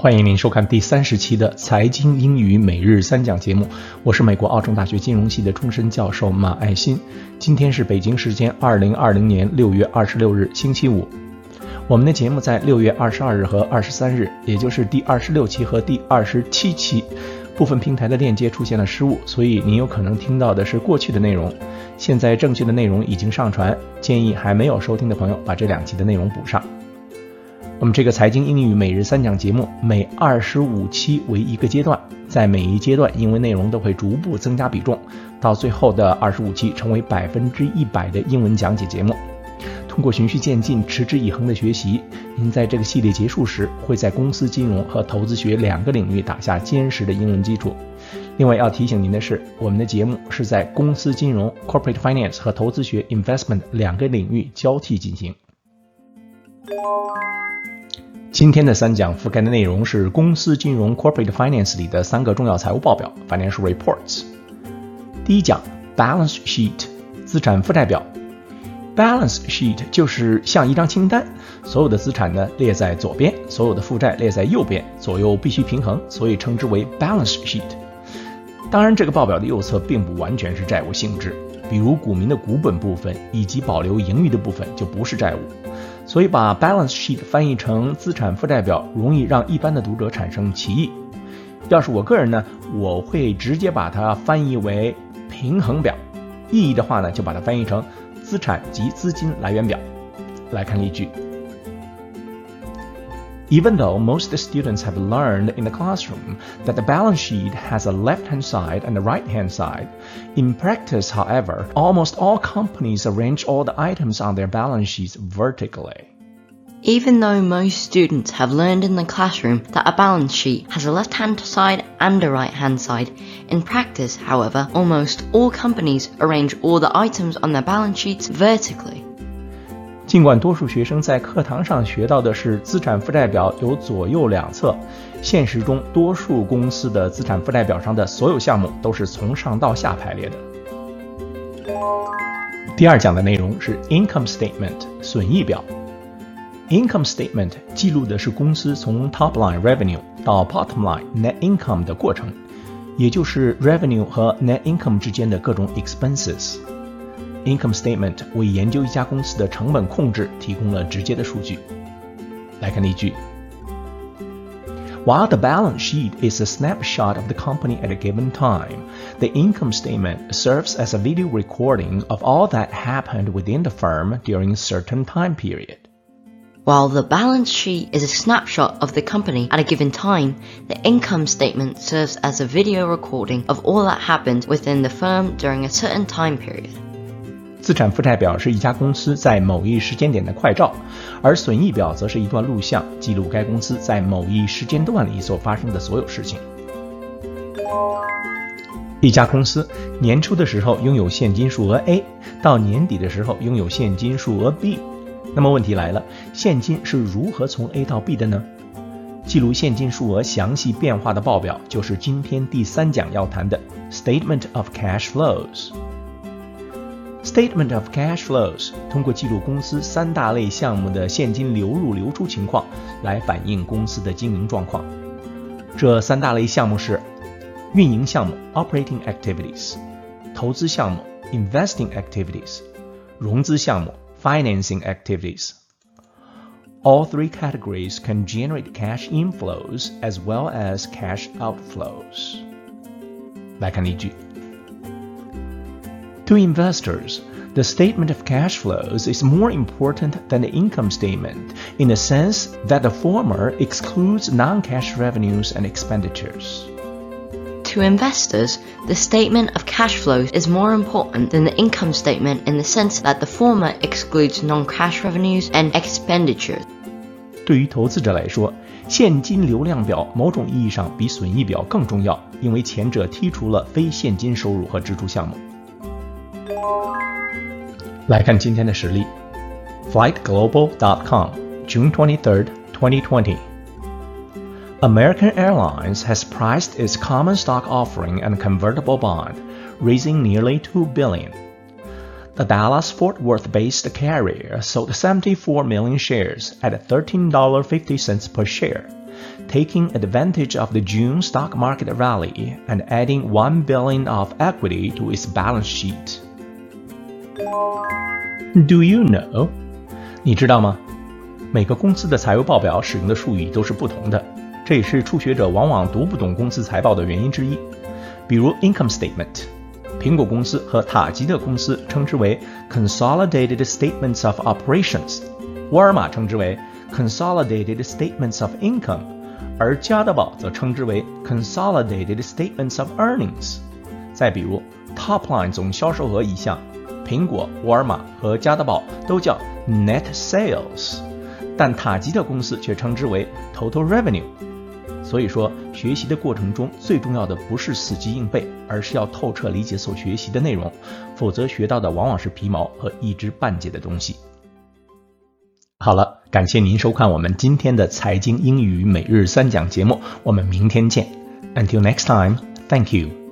欢迎您收看第三十期的财经英语每日三讲节目，我是美国奥城大学金融系的终身教授马爱新。今天是北京时间二零二零年六月二十六日星期五。我们的节目在六月二十二日和二十三日，也就是第二十六期和第二十七期，部分平台的链接出现了失误，所以您有可能听到的是过去的内容。现在正确的内容已经上传，建议还没有收听的朋友把这两期的内容补上。我们这个财经英语每日三讲节目，每二十五期为一个阶段，在每一阶段，英文内容都会逐步增加比重，到最后的二十五期成为百分之一百的英文讲解节目。通过循序渐进、持之以恒的学习，您在这个系列结束时，会在公司金融和投资学两个领域打下坚实的英文基础。另外要提醒您的是，我们的节目是在公司金融 （corporate finance） 和投资学 （investment） 两个领域交替进行。今天的三讲覆盖的内容是公司金融 （corporate finance） 里的三个重要财务报表 （financial reports）。第一讲 balance sheet 资产负债表。balance sheet 就是像一张清单，所有的资产呢列在左边，所有的负债列在右边，左右必须平衡，所以称之为 balance sheet。当然，这个报表的右侧并不完全是债务性质，比如股民的股本部分以及保留盈余的部分就不是债务。所以把 balance sheet 翻译成资产负债表，容易让一般的读者产生歧义。要是我个人呢，我会直接把它翻译为平衡表。意义的话呢，就把它翻译成资产及资金来源表。来看例句。Even though most students have learned in the classroom that the balance sheet has a left-hand side and a right-hand side, in practice, however, almost all companies arrange all the items on their balance sheets vertically. Even though most students have learned in the classroom that a balance sheet has a left hand side and a right hand side, in practice, however, almost all companies arrange all the items on their balance sheets vertically. 尽管多数学生在课堂上学到的是资产负债表有左右两侧，现实中多数公司的资产负债表上的所有项目都是从上到下排列的。第二讲的内容是 income statement 损益表。income statement 记录的是公司从 top line revenue 到 bottom line net income 的过程，也就是 revenue 和 net income 之间的各种 expenses。Income statement 为研究一家公司的成本控制提供了直接的数据。来看例句：While the balance sheet is a snapshot of the company at a given time, the income statement serves as a video recording of all that happened within the firm during a certain time period. While the balance sheet is a snapshot of the company at a given time, the income statement serves as a video recording of all that happened within the firm during a certain time period. 资产负债表是一家公司在某一时间点的快照，而损益表则是一段录像，记录该公司在某一时间段里所发生的所有事情。一家公司年初的时候拥有现金数额 A，到年底的时候拥有现金数额 B。那么问题来了，现金是如何从 A 到 B 的呢？记录现金数额详细变化的报表就是今天第三讲要谈的 Statement of Cash Flows。Statement of cash flows 通过记录公司三大类项目的现金流入流出情况，来反映公司的经营状况。这三大类项目是：运营项目 （operating activities）、投资项目 （investing activities）、融资项目 （financing activities）。All three categories can generate cash inflows as well as cash outflows. 来看例句。 to investors, the statement of cash flows is more important than the income statement in the sense that the former excludes non-cash revenues and expenditures. To investors, the statement of cash flows is more important than the income statement in the sense that the former excludes non-cash revenues and expenditures. 对于投资者来说，现金流量表某种意义上比损益表更重要，因为前者剔除了非现金收入和支出项目。 来看今天的实例，FlightGlobal.com June 23, 2020. American Airlines has priced its common stock offering and convertible bond, raising nearly 2 billion. The Dallas Fort Worth based carrier sold 74 million shares at $13.50 per share, taking advantage of the June stock market rally and adding 1 billion of equity to its balance sheet. Do you know? 你知道吗？每个公司的财务报表使用的术语都是不同的，这也是初学者往往读不懂公司财报的原因之一。比如 income statement。苹果公司和塔吉特公司称之为 Consolidated Statements of Operations，沃尔玛称之为 Consolidated Statements of Income，而加德堡则称之为 Consolidated Statements of Earnings。再比如 Top Line 总销售额一项，苹果、沃尔玛和加德堡都叫 Net Sales，但塔吉特公司却称之为 Total Revenue。所以说，学习的过程中最重要的不是死记硬背，而是要透彻理解所学习的内容，否则学到的往往是皮毛和一知半解的东西。好了，感谢您收看我们今天的财经英语每日三讲节目，我们明天见。Until next time, thank you.